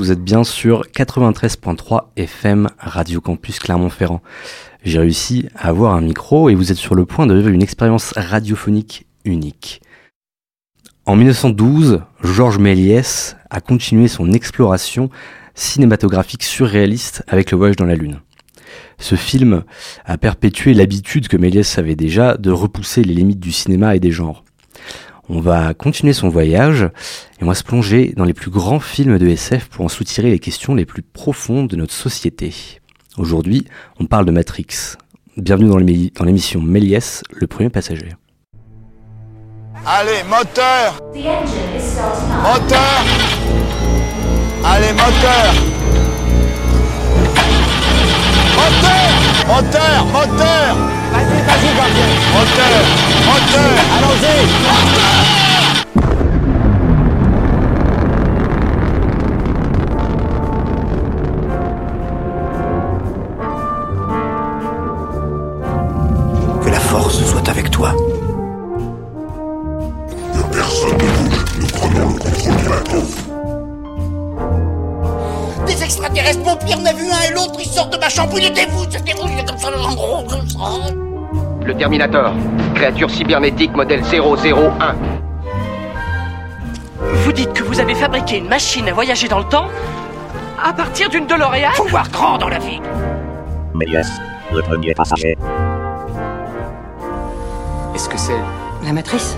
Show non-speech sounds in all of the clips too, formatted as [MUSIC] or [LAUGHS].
Vous êtes bien sur 93.3 FM Radio Campus Clermont-Ferrand. J'ai réussi à avoir un micro et vous êtes sur le point de vivre une expérience radiophonique unique. En 1912, Georges Méliès a continué son exploration cinématographique surréaliste avec Le Voyage dans la Lune. Ce film a perpétué l'habitude que Méliès avait déjà de repousser les limites du cinéma et des genres. On va continuer son voyage et on va se plonger dans les plus grands films de SF pour en soutirer les questions les plus profondes de notre société. Aujourd'hui, on parle de Matrix. Bienvenue dans l'émission Méliès, le premier passager. Allez, moteur Moteur Allez, moteur Moteur Moteur Moteur Vas-y, vas-y, gardien Moteur Moteur Allons-y on a vu un et l'autre, ils sortent de ma chambre, il était vous, c'était vous, il est comme ça, en gros, comme ça. Le Terminator, créature cybernétique modèle 001. Vous dites que vous avez fabriqué une machine à voyager dans le temps à partir d'une DeLorean Faut voir grand dans la vie. Méliès, le premier passager. Est-ce que c'est La matrice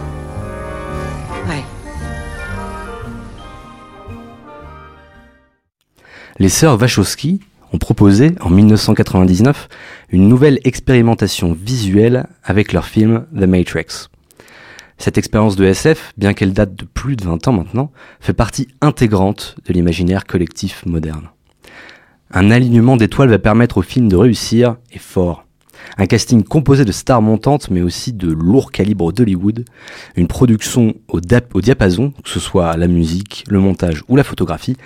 Les sœurs Wachowski ont proposé en 1999 une nouvelle expérimentation visuelle avec leur film The Matrix. Cette expérience de SF, bien qu'elle date de plus de 20 ans maintenant, fait partie intégrante de l'imaginaire collectif moderne. Un alignement d'étoiles va permettre au film de réussir, et fort. Un casting composé de stars montantes, mais aussi de lourds calibres d'Hollywood, une production au, diapason, que ce soit la musique, le montage ou la photographie,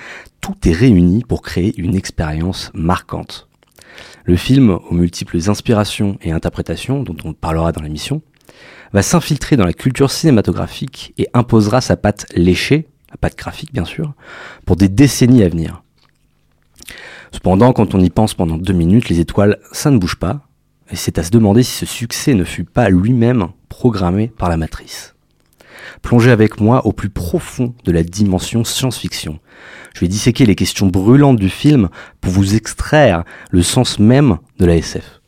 tout est réuni pour créer une expérience marquante. Le film, aux multiples inspirations et interprétations dont on parlera dans l'émission, va s'infiltrer dans la culture cinématographique et imposera sa patte léchée, la patte graphique bien sûr, pour des décennies à venir. Cependant, quand on y pense pendant deux minutes, les étoiles, ça ne bouge pas, c'est à se demander si ce succès ne fut pas lui-même programmé par la matrice. Plongez avec moi au plus profond de la dimension science-fiction. Je vais disséquer les questions brûlantes du film pour vous extraire le sens même de la SF.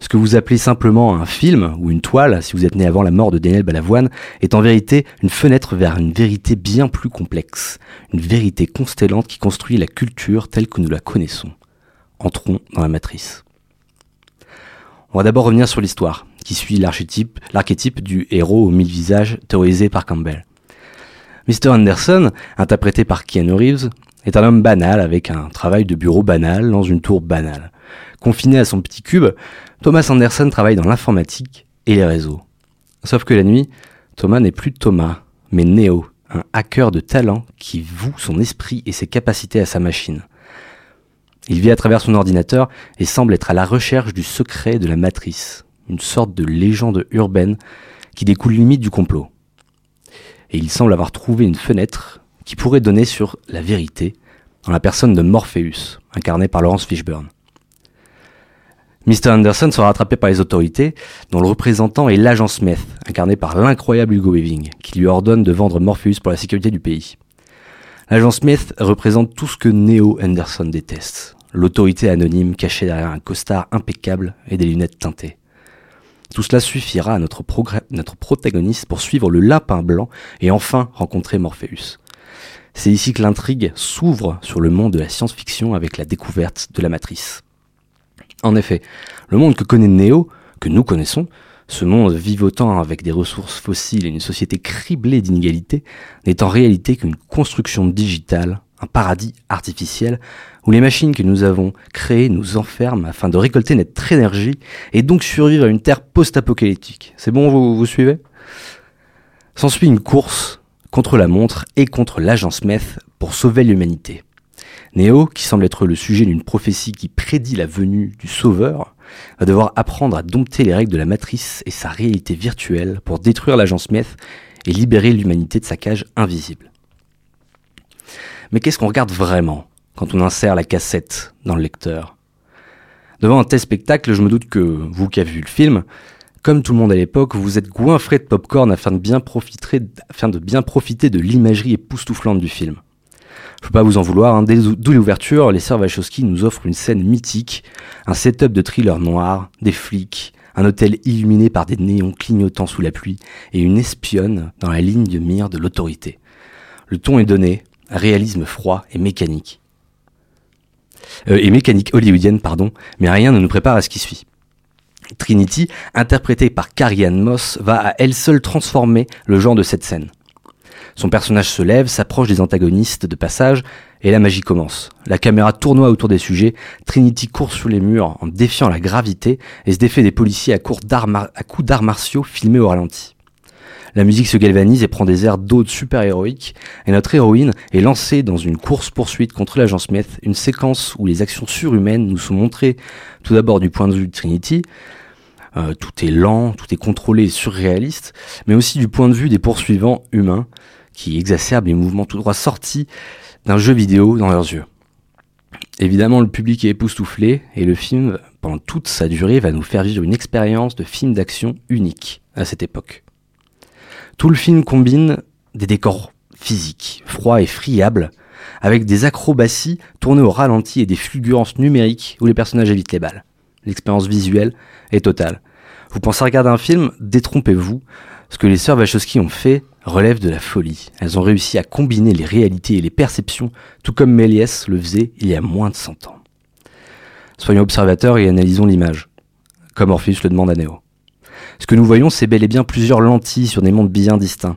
Ce que vous appelez simplement un film ou une toile, si vous êtes né avant la mort de Daniel Balavoine, est en vérité une fenêtre vers une vérité bien plus complexe, une vérité constellante qui construit la culture telle que nous la connaissons. Entrons dans la matrice. On va d'abord revenir sur l'histoire, qui suit l'archétype, du héros aux mille visages théorisé par Campbell. Mr. Anderson, interprété par Keanu Reeves, est un homme banal avec un travail de bureau banal dans une tour banale. Confiné à son petit cube, Thomas Anderson travaille dans l'informatique et les réseaux. Sauf que la nuit, Thomas n'est plus Thomas, mais Neo, un hacker de talent qui voue son esprit et ses capacités à sa machine. Il vit à travers son ordinateur et semble être à la recherche du secret de la matrice, une sorte de légende urbaine qui découle limite du complot. Et il semble avoir trouvé une fenêtre qui pourrait donner sur la vérité dans la personne de Morpheus, incarné par Laurence Fishburne. Mr. Anderson sera rattrapé par les autorités, dont le représentant est l'agent Smith, incarné par l'incroyable Hugo Weaving, qui lui ordonne de vendre Morpheus pour la sécurité du pays. L'agent Smith représente tout ce que Neo Anderson déteste, l'autorité anonyme cachée derrière un costard impeccable et des lunettes teintées. Tout cela suffira à notre, notre protagoniste pour suivre le lapin blanc et enfin rencontrer Morpheus. C'est ici que l'intrigue s'ouvre sur le monde de la science-fiction avec la découverte de la matrice. En effet, le monde que connaît Neo, que nous connaissons, ce monde vivotant avec des ressources fossiles et une société criblée d'inégalités, n'est en réalité qu'une construction digitale, un paradis artificiel, où les machines que nous avons créées nous enferment afin de récolter notre énergie et donc survivre à une terre post-apocalyptique. C'est bon, vous, vous suivez? S'ensuit une course contre la montre et contre l'agent Smith pour sauver l'humanité. Néo, qui semble être le sujet d'une prophétie qui prédit la venue du Sauveur, va devoir apprendre à dompter les règles de la matrice et sa réalité virtuelle pour détruire l'agent Smith et libérer l'humanité de sa cage invisible. Mais qu'est-ce qu'on regarde vraiment quand on insère la cassette dans le lecteur? Devant un tel spectacle, je me doute que vous qui avez vu le film, comme tout le monde à l'époque, vous êtes goinfré de popcorn afin afin de bien profiter de l'imagerie époustouflante du film. Je peux pas vous en vouloir, hein. dès l'ouverture, les sœurs Wachowski nous offrent une scène mythique, un setup de thriller noir, des flics, un hôtel illuminé par des néons clignotants sous la pluie et une espionne dans la ligne de mire de l'autorité. Le ton est donné, réalisme froid et mécanique. Euh, et mécanique hollywoodienne, pardon, mais rien ne nous prépare à ce qui suit. Trinity, interprétée par Carrie Ann Moss, va à elle seule transformer le genre de cette scène. Son personnage se lève, s'approche des antagonistes de passage, et la magie commence. La caméra tournoie autour des sujets, Trinity court sur les murs en défiant la gravité et se défait des policiers à, coups d'arts martiaux filmés au ralenti. La musique se galvanise et prend des airs d'aude super-héroïques, et notre héroïne est lancée dans une course-poursuite contre l'agent Smith, une séquence où les actions surhumaines nous sont montrées tout d'abord du point de vue de Trinity, euh, tout est lent, tout est contrôlé et surréaliste, mais aussi du point de vue des poursuivants humains, qui exacerbent les mouvements tout droit sortis d'un jeu vidéo dans leurs yeux. Évidemment, le public est époustouflé et le film, pendant toute sa durée, va nous faire vivre une expérience de film d'action unique à cette époque. Tout le film combine des décors physiques, froids et friables, avec des acrobaties tournées au ralenti et des fulgurances numériques où les personnages évitent les balles. L'expérience visuelle est totale. Vous pensez regarder un film, détrompez-vous. Ce que les sœurs Wachowski ont fait relève de la folie. Elles ont réussi à combiner les réalités et les perceptions, tout comme Méliès le faisait il y a moins de 100 ans. Soyons observateurs et analysons l'image, comme Orpheus le demande à Néo. Ce que nous voyons, c'est bel et bien plusieurs lentilles sur des mondes bien distincts.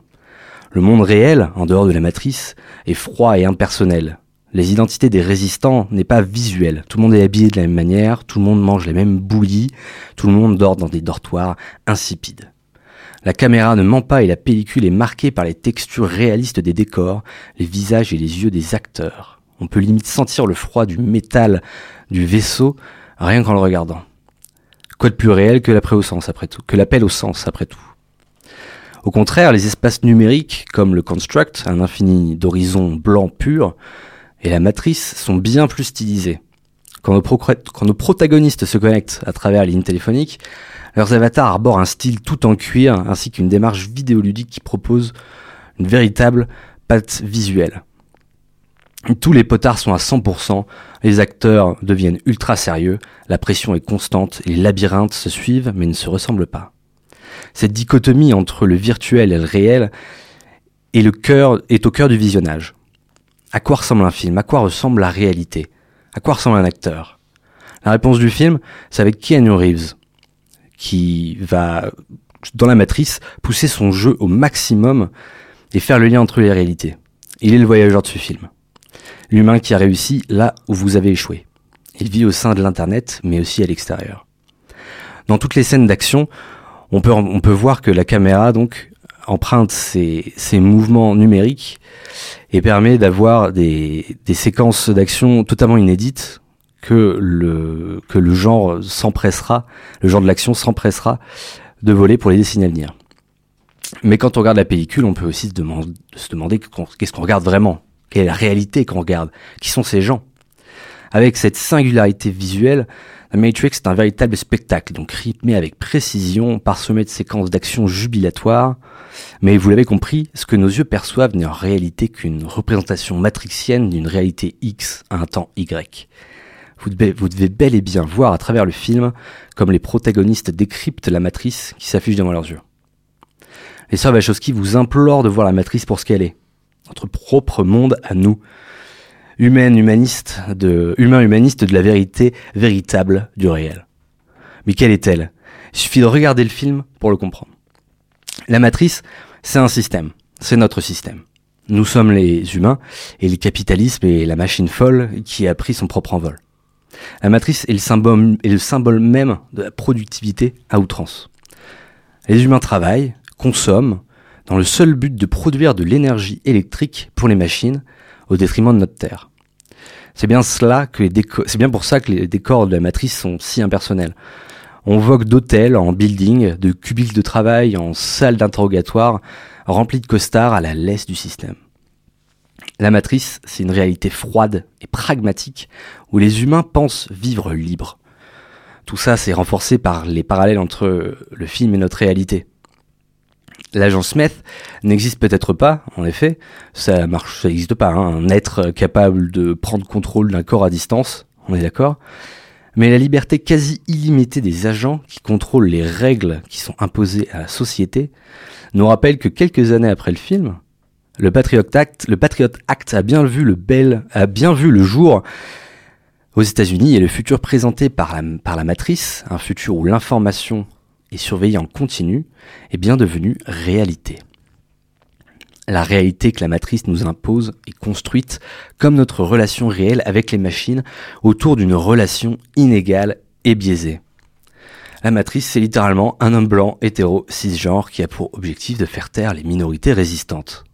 Le monde réel, en dehors de la matrice, est froid et impersonnel. Les identités des résistants n'est pas visuelle. Tout le monde est habillé de la même manière, tout le monde mange les mêmes bouillies, tout le monde dort dans des dortoirs insipides. La caméra ne ment pas et la pellicule est marquée par les textures réalistes des décors, les visages et les yeux des acteurs. On peut limite sentir le froid du métal du vaisseau rien qu'en le regardant. Quoi de plus réel que l'appel au sens après tout, au contraire, les espaces numériques, comme le Construct, un infini d'horizons blanc pur, et la matrice sont bien plus stylisés. Quand nos, quand nos protagonistes se connectent à travers les lignes téléphoniques, leurs avatars arborent un style tout en cuir ainsi qu'une démarche vidéoludique qui propose une véritable patte visuelle. Tous les potards sont à 100%, les acteurs deviennent ultra sérieux, la pression est constante les labyrinthes se suivent mais ne se ressemblent pas. Cette dichotomie entre le virtuel et le réel est, est au cœur du visionnage. À quoi ressemble un film? À quoi ressemble la réalité? À quoi ressemble un acteur? La réponse du film, c'est avec Keanu Reeves qui va, dans la matrice, pousser son jeu au maximum et faire le lien entre les réalités. Il est le voyageur de ce film. L'humain qui a réussi là où vous avez échoué. Il vit au sein de l'Internet, mais aussi à l'extérieur. Dans toutes les scènes d'action, on peut, on peut voir que la caméra, donc, emprunte ses, ses mouvements numériques et permet d'avoir des, des séquences d'action totalement inédites que le, que le genre s'empressera, le genre de l'action s'empressera de voler pour les décennies à venir. Mais quand on regarde la pellicule, on peut aussi se se demander qu'est-ce qu'on regarde vraiment, quelle est la réalité qu'on regarde, qui sont ces gens? Avec cette singularité visuelle, The Matrix est un véritable spectacle, donc rythmé avec précision, parsemé de séquences d'action jubilatoires. Mais vous l'avez compris, ce que nos yeux perçoivent n'est en réalité qu'une représentation matrixienne d'une réalité X à un temps Y. Vous devez, bel et bien voir à travers le film comme les protagonistes décryptent la matrice qui s'affiche devant leurs yeux. Les sœurs Wachowski vous implorent de voir la matrice pour ce qu'elle est. Notre propre monde à nous. Humaniste, de, humain humaniste de la vérité véritable du réel. Mais quelle est-elle? Il suffit de regarder le film pour le comprendre. La matrice, c'est un système. C'est notre système. Nous sommes les humains et le capitalisme est la machine folle qui a pris son propre envol. La matrice est le symbole, même de la productivité à outrance. Les humains travaillent, consomment, dans le seul but de produire de l'énergie électrique pour les machines au détriment de notre Terre. C'est bien pour ça que les décors de la matrice sont si impersonnels. On vogue d'hôtels en building, de cubiques de travail en salles d'interrogatoire, remplis de costards à la laisse du système. La matrice, c'est une réalité froide et pragmatique où les humains pensent vivre libres. Tout ça, c'est renforcé par les parallèles entre le film et notre réalité. L'agent Smith n'existe peut-être pas, en effet, ça marche, ça n'existe pas, hein, un être capable de prendre contrôle d'un corps à distance, on est d'accord. Mais la liberté quasi illimitée des agents qui contrôlent les règles qui sont imposées à la société nous rappelle que quelques années après le film, le Patriot Act, le Patriot Act a bien vu le bel, a bien vu le jour aux États-Unis et le futur présenté par la, par la matrice, un futur où l'information est surveillée en continu, est bien devenu réalité. La réalité que la matrice nous impose est construite comme notre relation réelle avec les machines autour d'une relation inégale et biaisée. La matrice, c'est littéralement un homme blanc, hétéro, cisgenre qui a pour objectif de faire taire les minorités résistantes.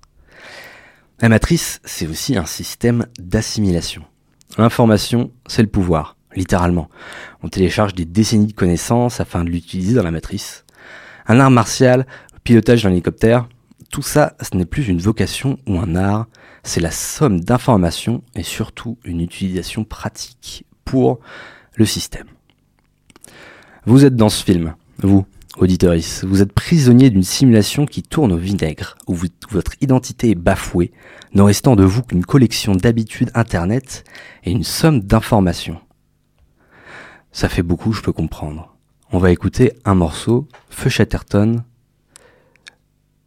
La matrice, c'est aussi un système d'assimilation. L'information, c'est le pouvoir, littéralement. On télécharge des décennies de connaissances afin de l'utiliser dans la matrice. Un art martial, le pilotage d'un hélicoptère, tout ça, ce n'est plus une vocation ou un art, c'est la somme d'informations et surtout une utilisation pratique pour le système. Vous êtes dans ce film, vous, auditoris, vous êtes prisonnier d'une simulation qui tourne au vinaigre, où votre identité est bafouée, ne restant de vous qu'une collection d'habitudes internet et une somme d'informations. Ça fait beaucoup, je peux comprendre. On va écouter un morceau, Feu Chatterton,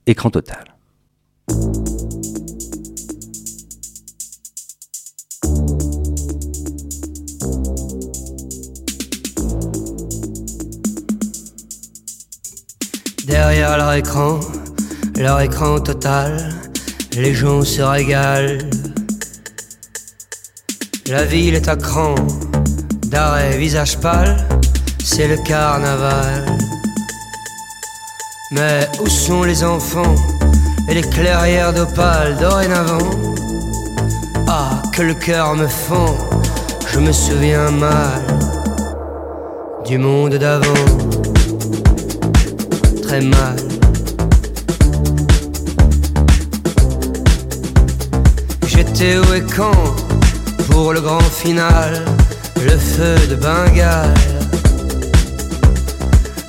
écran total. Derrière leur écran, leur écran total, les gens se régalent. La ville est à cran, d'arrêt visage pâle, c'est le carnaval. Mais où sont les enfants et les clairières d'opale dorénavant? Ah, que le cœur me fend, je me souviens mal du monde d'avant J'étais où et quand pour le grand final, le feu de Bengale.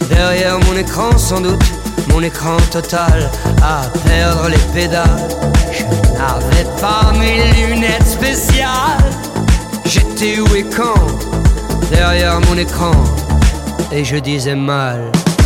Derrière mon écran sans doute, mon écran total à perdre les pédales. Je n'avais pas mes lunettes spéciales. J'étais où et quand derrière mon écran et je disais mal.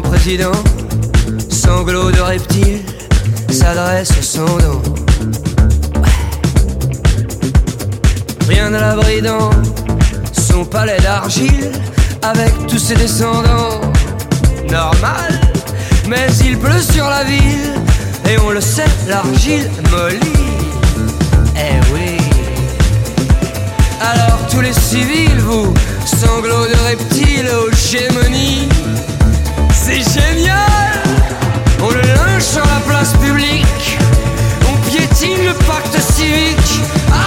grand président, sanglot de reptile, s'adresse au sans dents. Rien à l'abri dans son palais d'argile, avec tous ses descendants. Normal, mais il pleut sur la ville, et on le sait, l'argile mollit. Eh oui. Alors tous les civils, vous, sanglots de reptiles aux gémonies, c'est génial. On le linge sur la place publique, on piétine le pacte civique. Ah,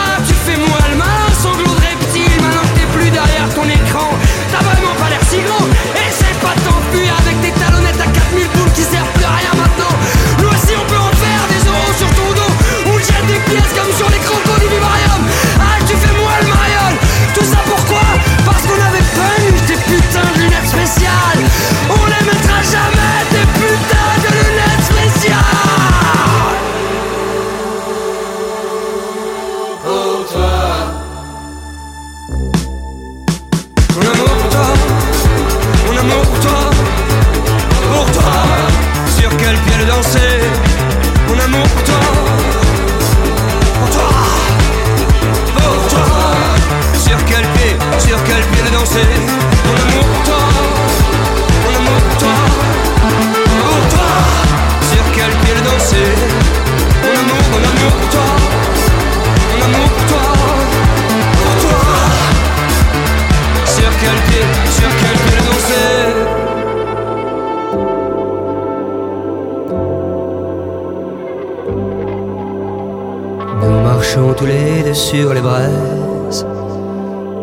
tous les deux sur les braises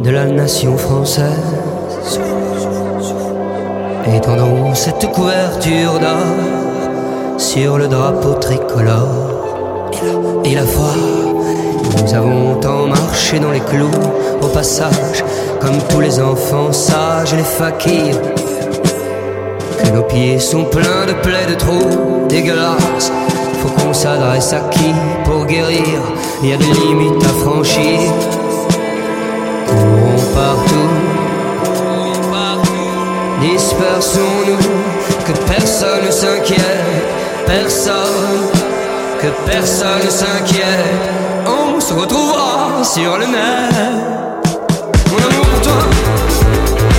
de la nation française. Étendons cette couverture d'or sur le drapeau tricolore. Et la foi, nous avons tant marché dans les clous au passage, comme tous les enfants sages et les fakirs. Que nos pieds sont pleins de plaies, de trous dégueulasses. Faut qu'on s'adresse à qui pour guérir y a des limites à franchir. Courons partout. Dispersons-nous, que personne ne s'inquiète, personne, que personne ne s'inquiète, on se retrouvera sur le net. Mon amour pour toi,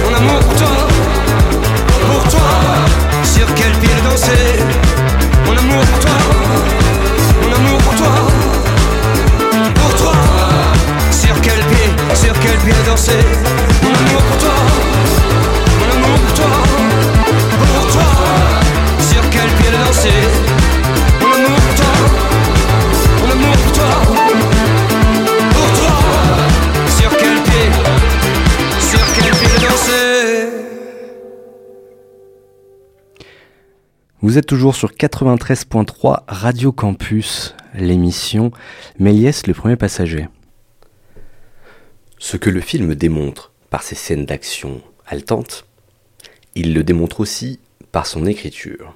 mon amour pour toi, pour toi, sur quel pied danser, mon amour pour toi, mon amour pour toi, pied, sur quel pied danser, mon amour pour toi. Mon amour pour toi, pour toi, sur quel pied danser. Mon amour pour toi, mon amour pour toi, pour toi, sur quel pied, sur quel pied danser. Vous êtes toujours sur 93.3 Radio Campus, l'émission Méliès le premier passager. Ce que le film démontre par ses scènes d'action haletantes, il le démontre aussi par son écriture.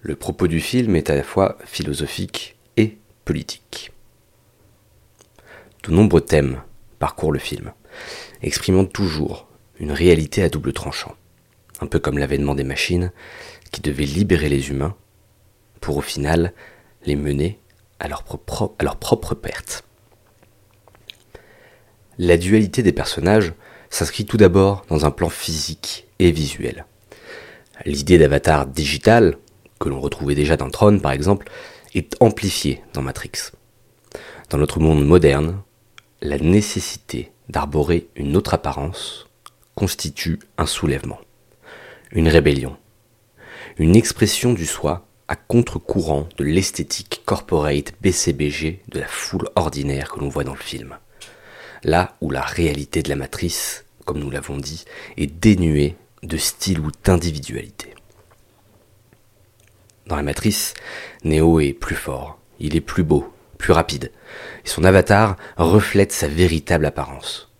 Le propos du film est à la fois philosophique et politique. De nombreux thèmes parcourent le film, exprimant toujours une réalité à double tranchant, un peu comme l'avènement des machines qui devaient libérer les humains pour au final les mener à leur, propre, à leur propre perte. La dualité des personnages s'inscrit tout d'abord dans un plan physique et visuel. L'idée d'avatar digital, que l'on retrouvait déjà dans Tron par exemple, est amplifiée dans Matrix. Dans notre monde moderne, la nécessité d'arborer une autre apparence constitue un soulèvement, une rébellion, une expression du soi à contre-courant de l'esthétique corporate BCBG de la foule ordinaire que l'on voit dans le film. Là où la réalité de la matrice, comme nous l'avons dit, est dénuée de style ou d'individualité. Dans la matrice, Neo est plus fort, il est plus beau, plus rapide, et son avatar reflète sa véritable apparence.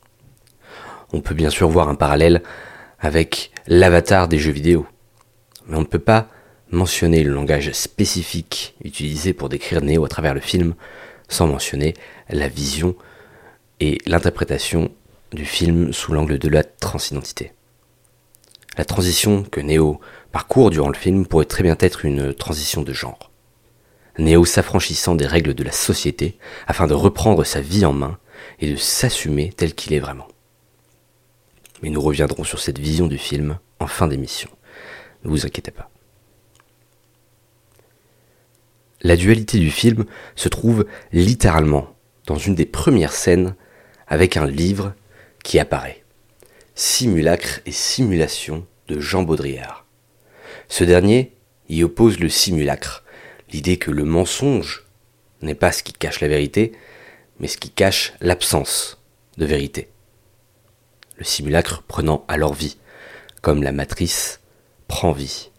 On peut bien sûr voir un parallèle avec l'avatar des jeux vidéo, mais on ne peut pas mentionner le langage spécifique utilisé pour décrire Neo à travers le film sans mentionner la vision et l'interprétation du film sous l'angle de la transidentité. La transition que Neo parcourt durant le film pourrait très bien être une transition de genre. Neo s'affranchissant des règles de la société afin de reprendre sa vie en main et de s'assumer tel qu'il est vraiment. Mais nous reviendrons sur cette vision du film en fin d'émission. Ne vous inquiétez pas. La dualité du film se trouve littéralement dans une des premières scènes avec un livre qui apparaît. Simulacre et simulation de Jean Baudrillard. Ce dernier y oppose le simulacre, l'idée que le mensonge n'est pas ce qui cache la vérité, mais ce qui cache l'absence de vérité. Le simulacre prenant alors vie, comme la matrice prend vie.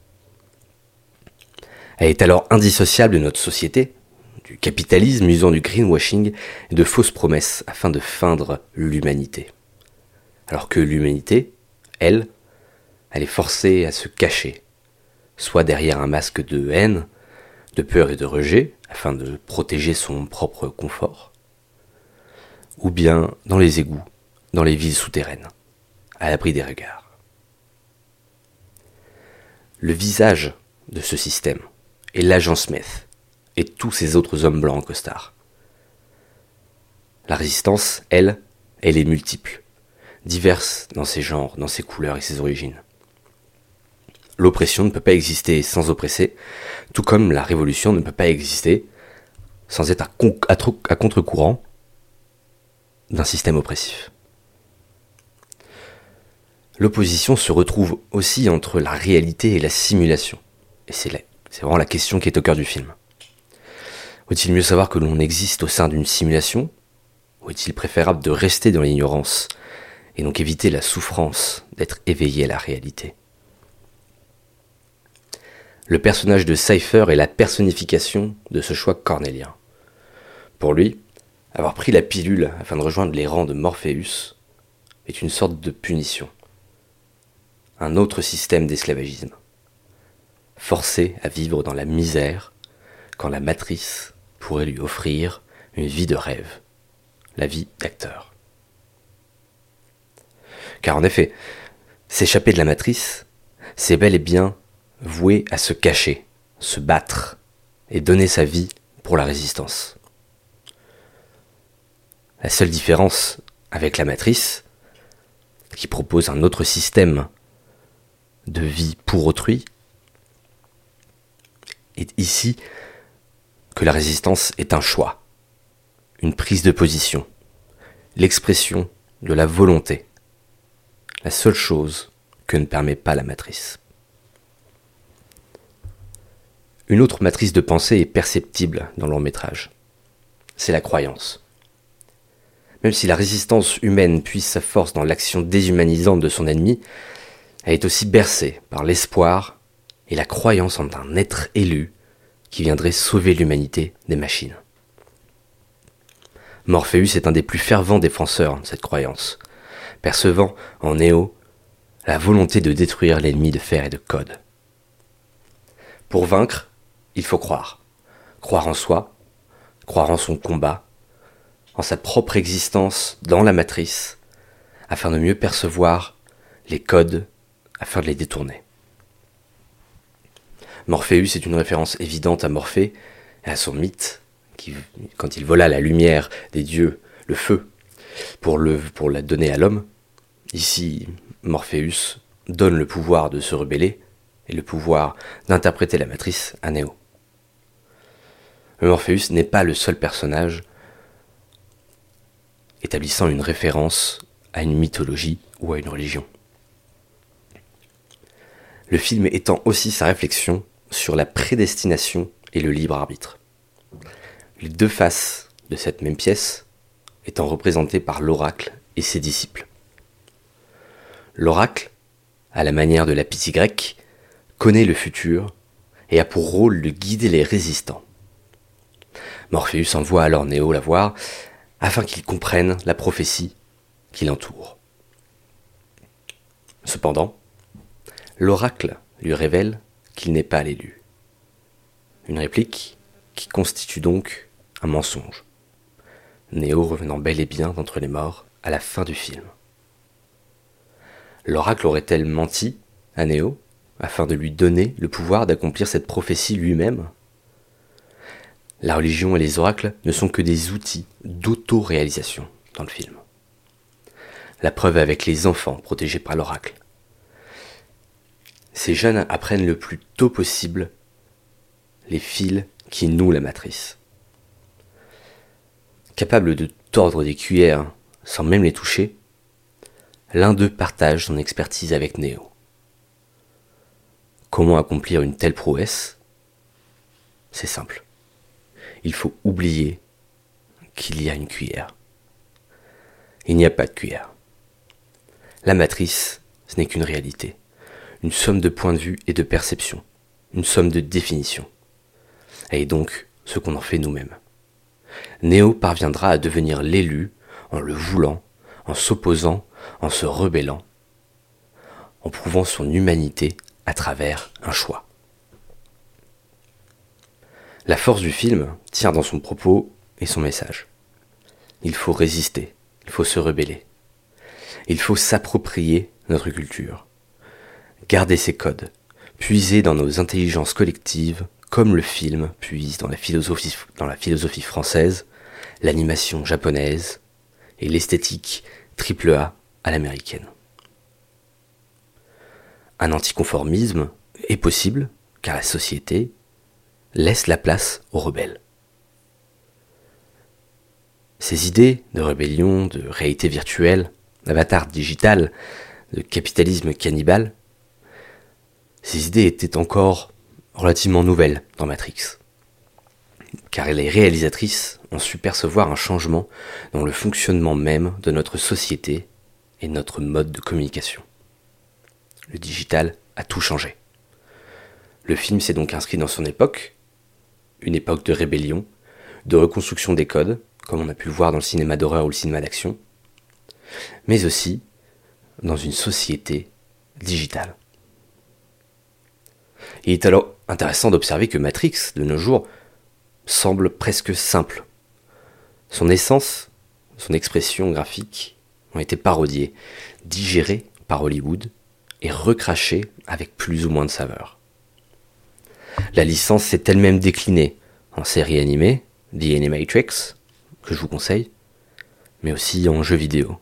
Elle est alors indissociable de notre société, du capitalisme usant du greenwashing et de fausses promesses afin de feindre l'humanité. Alors que l'humanité, elle, elle est forcée à se cacher, soit derrière un masque de haine, de peur et de rejet, afin de protéger son propre confort, ou bien dans les égouts, dans les villes souterraines, à l'abri des regards. Le visage de ce système est l'agent Smith et tous ces autres hommes blancs en costard. La résistance, elle, elle est multiple, diverse dans ses genres, dans ses couleurs et ses origines. L'oppression ne peut pas exister sans oppresser, tout comme la révolution ne peut pas exister sans être à, à contre-courant d'un système oppressif. L'opposition se retrouve aussi entre la réalité et la simulation. Et c'est vraiment la question qui est au cœur du film. Vaut-il mieux savoir que l'on existe au sein d'une simulation Ou est-il préférable de rester dans l'ignorance et donc éviter la souffrance d'être éveillé à la réalité? Le personnage de Cypher est la personnification de ce choix cornélien. Pour lui, avoir pris la pilule afin de rejoindre les rangs de Morpheus est une sorte de punition. Un autre système d'esclavagisme. Forcé à vivre dans la misère quand la matrice pourrait lui offrir une vie de rêve, la vie d'acteur. Car en effet, s'échapper de la matrice, c'est bel et bien voué à se cacher, se battre et donner sa vie pour la résistance. La seule différence avec la matrice, qui propose un autre système de vie pour autrui, est ici que la résistance est un choix, une prise de position, l'expression de la volonté, la seule chose que ne permet pas la matrice. Une autre matrice de pensée est perceptible dans le long métrage. C'est la croyance. Même si la résistance humaine puise sa force dans l'action déshumanisante de son ennemi, elle est aussi bercée par l'espoir et la croyance en un être élu qui viendrait sauver l'humanité des machines. Morpheus est un des plus fervents défenseurs de cette croyance, percevant en Néo la volonté de détruire l'ennemi de fer et de code. Pour vaincre, il faut croire. Croire en soi, croire en son combat, en sa propre existence dans la matrice, afin de mieux percevoir les codes, afin de les détourner. Morpheus est une référence évidente à Morphée et à son mythe, qui, quand il vola la lumière des dieux, le feu, pour, pour la donner à l'homme. Ici, Morpheus donne le pouvoir de se rebeller et le pouvoir d'interpréter la matrice à Néo. Morpheus n'est pas le seul personnage établissant une référence à une mythologie ou à une religion. Le film étend aussi sa réflexion sur la prédestination et le libre arbitre. Les deux faces de cette même pièce étant représentées par l'oracle et ses disciples. L'oracle, à la manière de la pitié grecque, connaît le futur et a pour rôle de guider les résistants. Morpheus envoie alors Néo la voir afin qu'il comprenne la prophétie qui l'entoure. Cependant, l'oracle lui révèle qu'il n'est pas l'élu. Une réplique qui constitue donc un mensonge. Néo revenant bel et bien d'entre les morts à la fin du film. L'oracle aurait-elle menti à Néo afin de lui donner le pouvoir d'accomplir cette prophétie lui-même? La religion et les oracles ne sont que des outils d'auto-réalisation dans le film. La preuve avec les enfants protégés par l'oracle ces jeunes apprennent le plus tôt possible les fils qui nouent la matrice. Capable de tordre des cuillères sans même les toucher, l'un d'eux partage son expertise avec Néo. Comment accomplir une telle prouesse? C'est simple. Il faut oublier qu'il y a une cuillère. Il n'y a pas de cuillère. La matrice, ce n'est qu'une réalité une somme de points de vue et de perception, une somme de définition. Et donc ce qu'on en fait nous-mêmes. Néo parviendra à devenir l'élu en le voulant, en s'opposant, en se rebellant, en prouvant son humanité à travers un choix. La force du film tient dans son propos et son message. Il faut résister, il faut se rebeller. Il faut s'approprier notre culture garder ces codes, puiser dans nos intelligences collectives, comme le film puise dans la philosophie, dans la philosophie française, l'animation japonaise et l'esthétique triple A à l'américaine. Un anticonformisme est possible car la société laisse la place aux rebelles. Ces idées de rébellion, de réalité virtuelle, d'avatar digital, de capitalisme cannibale ces idées étaient encore relativement nouvelles dans Matrix. car les réalisatrices ont su percevoir un changement dans le fonctionnement même de notre société et notre mode de communication. Le digital a tout changé. Le film s'est donc inscrit dans son époque, une époque de rébellion, de reconstruction des codes, comme on a pu le voir dans le cinéma d'horreur ou le cinéma d'action, mais aussi dans une société digitale. Il est alors intéressant d'observer que Matrix, de nos jours, semble presque simple. Son essence, son expression graphique ont été parodiées, digérées par Hollywood et recrachées avec plus ou moins de saveur. La licence s'est elle-même déclinée en série animée, The Animatrix, que je vous conseille, mais aussi en jeux vidéo,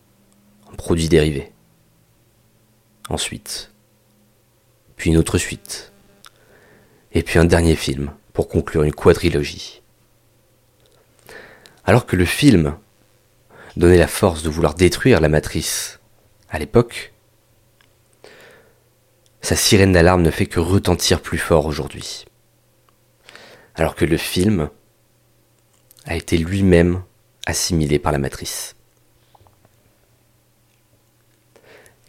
en produits dérivés. Ensuite, puis une autre suite, et puis un dernier film pour conclure une quadrilogie. Alors que le film donnait la force de vouloir détruire la matrice à l'époque, sa sirène d'alarme ne fait que retentir plus fort aujourd'hui. Alors que le film a été lui-même assimilé par la matrice.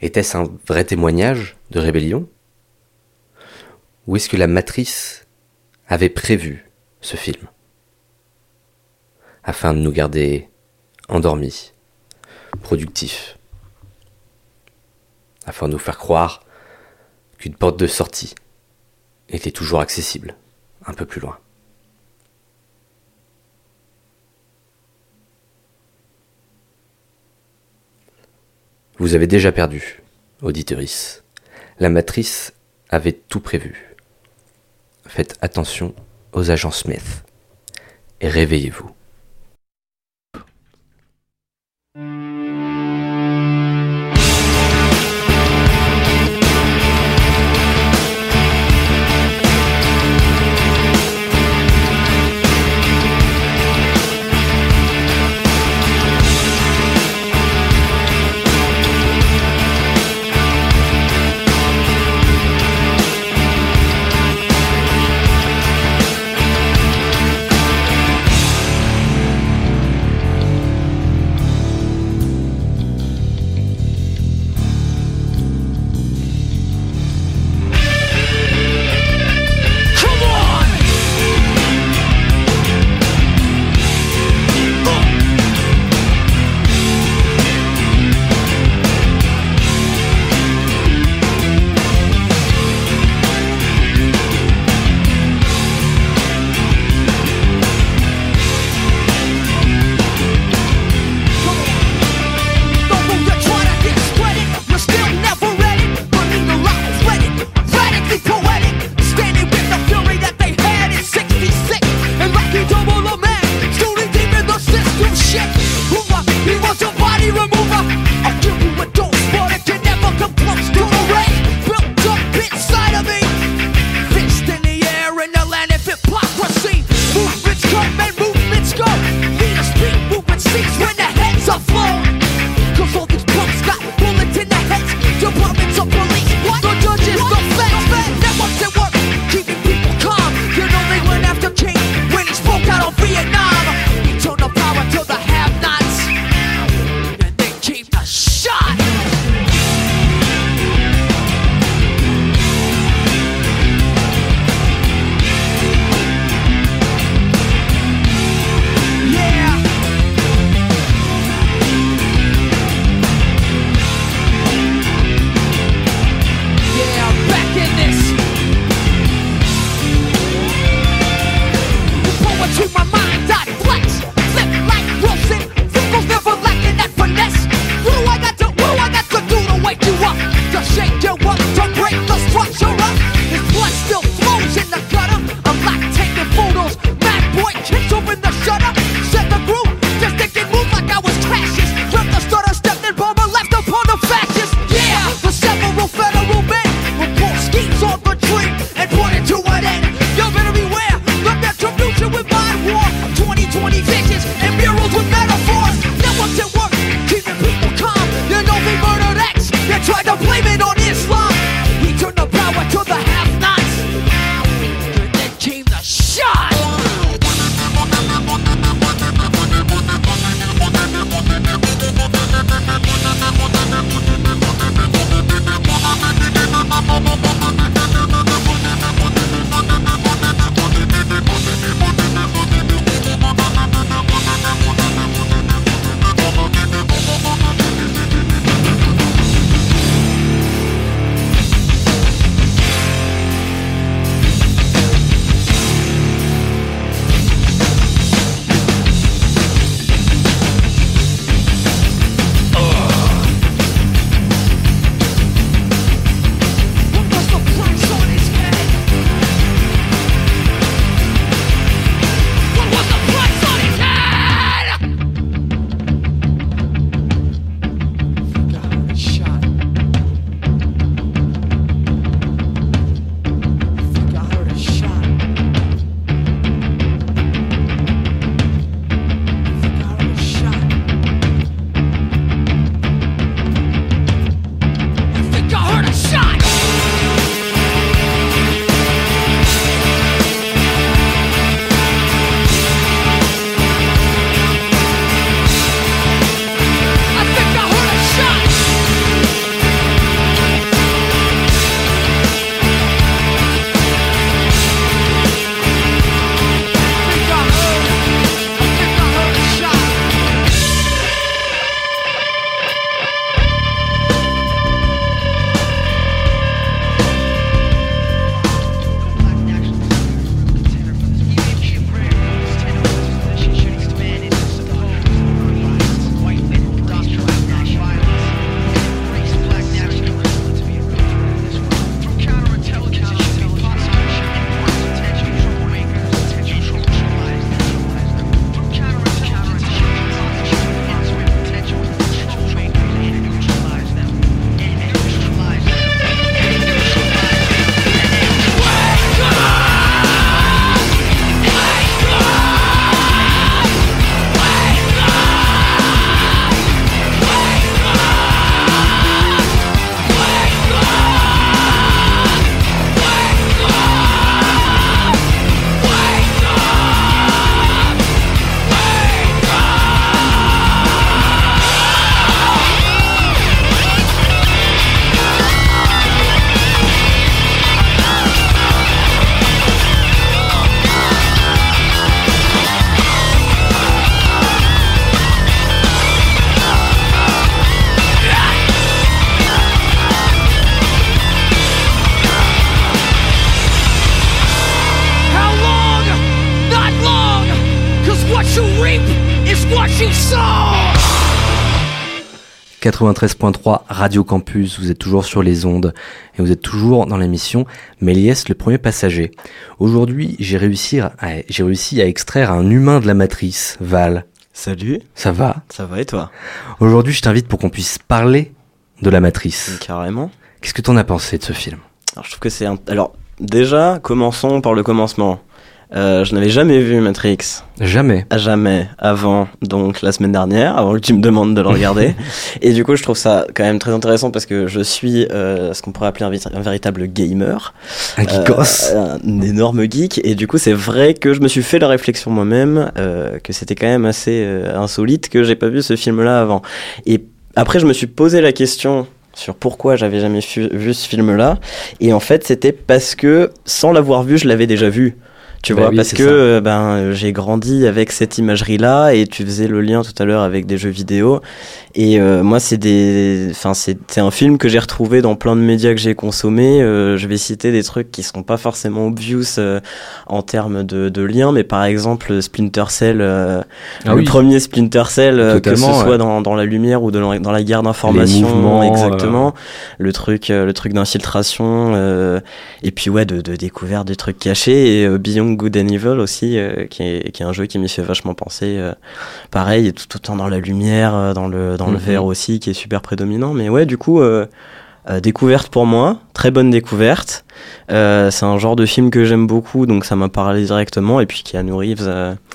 Était-ce un vrai témoignage de rébellion? Ou est-ce que la matrice avait prévu ce film afin de nous garder endormis, productifs, afin de nous faire croire qu'une porte de sortie était toujours accessible, un peu plus loin. Vous avez déjà perdu, auditeurice. La matrice avait tout prévu. Faites attention aux agents Smith et réveillez-vous. 93.3 Radio Campus, vous êtes toujours sur les ondes et vous êtes toujours dans l'émission Méliès le premier passager. Aujourd'hui, j'ai réussi, à, j'ai réussi à extraire un humain de la matrice, Val. Salut. Ça va? Ça va et toi? Aujourd'hui, je t'invite pour qu'on puisse parler de la matrice. Carrément. Qu'est-ce que t'en as pensé de ce film? Alors, je trouve que c'est un... Alors, déjà, commençons par le commencement. Euh, je n'avais jamais vu Matrix. Jamais. À jamais. Avant, donc la semaine dernière, avant que tu me demandes de le regarder. [LAUGHS] et du coup, je trouve ça quand même très intéressant parce que je suis euh, ce qu'on pourrait appeler un, un, véritable gamer. Un geekos. Euh, un énorme geek. Et du coup, c'est vrai que je me suis fait la réflexion moi-même que c'était quand même assez insolite que j'ai pas vu ce film-là avant. Et après, je me suis posé la question sur pourquoi j'avais jamais vu ce film-là. Et en fait, c'était parce que sans l'avoir vu, je l'avais déjà vu. Tu Bah vois, oui, parce que ça. euh, ben j'ai grandi avec cette imagerie-là et tu faisais le lien tout à l'heure avec des jeux vidéo. Et euh, moi, c'est des, enfin c'est c'est un film que j'ai retrouvé dans plein de médias que j'ai consommés. Euh, je vais citer des trucs qui sont pas forcément obvious euh, en termes de, de liens, mais par exemple Splinter Cell, euh, Ah le oui. premier Splinter Cell, euh, que ce soit dans, dans la lumière ou dans, dans la guerre d'information, exactement. Le truc, le truc d'infiltration. euh, et puis ouais, de, de découverte des trucs cachés et Beyond Good and Evil aussi, euh, qui, est, qui est un jeu qui m'y fait vachement penser. euh, pareil, tout autant dans la lumière, euh, dans le dans le Mhm. vert aussi, qui est super prédominant. Mais ouais, du coup, découverte pour moi, très bonne découverte. C'est un genre de film que j'aime beaucoup, donc ça m'a parlé directement. Et puis Keanu Reeves,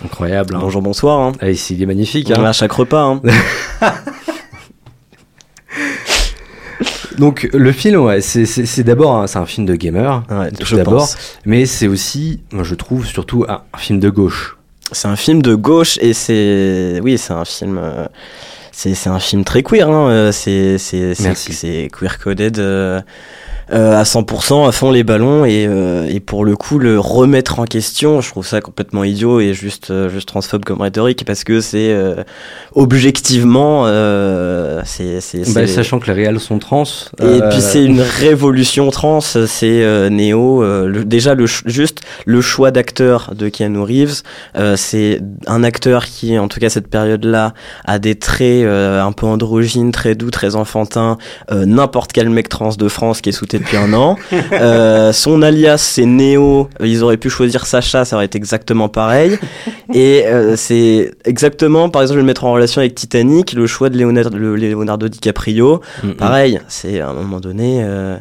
Incroyable. hein. bonjour, bonsoir. Hein. Ah, ici, il est magnifique. On hein. à chaque repas. Hein. Donc le film, ouais, c'est- d'abord un, c'est un film de gamer, Ouais, tout d'abord, mais c'est aussi, moi, je trouve, surtout un, un film de gauche. C'est un film de gauche et c'est oui, c'est un film euh, c'est un film très queer hein. euh, c'est queer coded euh, euh, à 100% à fond les ballons et euh, et pour le coup le remettre en question, je trouve ça complètement idiot et juste euh, juste transphobe comme rhétorique parce que c'est euh, objectivement euh, c'est Bah, sachant que les réals sont trans. et euh, puis c'est une révolution trans, c'est euh, Néo. euh, le- déjà le juste le choix d'acteur de Keanu Reeves, euh, c'est un acteur qui, en tout cas cette période-là, a des traits euh, un peu androgynes, très doux, très enfantins. euh, N'importe quel mec trans de France qui est souté depuis un an. Euh, son alias c'est Néo. Ils auraient pu choisir Sacha, ça aurait été exactement pareil. Et euh, c'est exactement, par exemple, je vais le mettre en relation avec Titanic, le choix de Leonardo, le Leonardo DiCaprio. mm, mm. Pareil, c'est à un moment donné euh,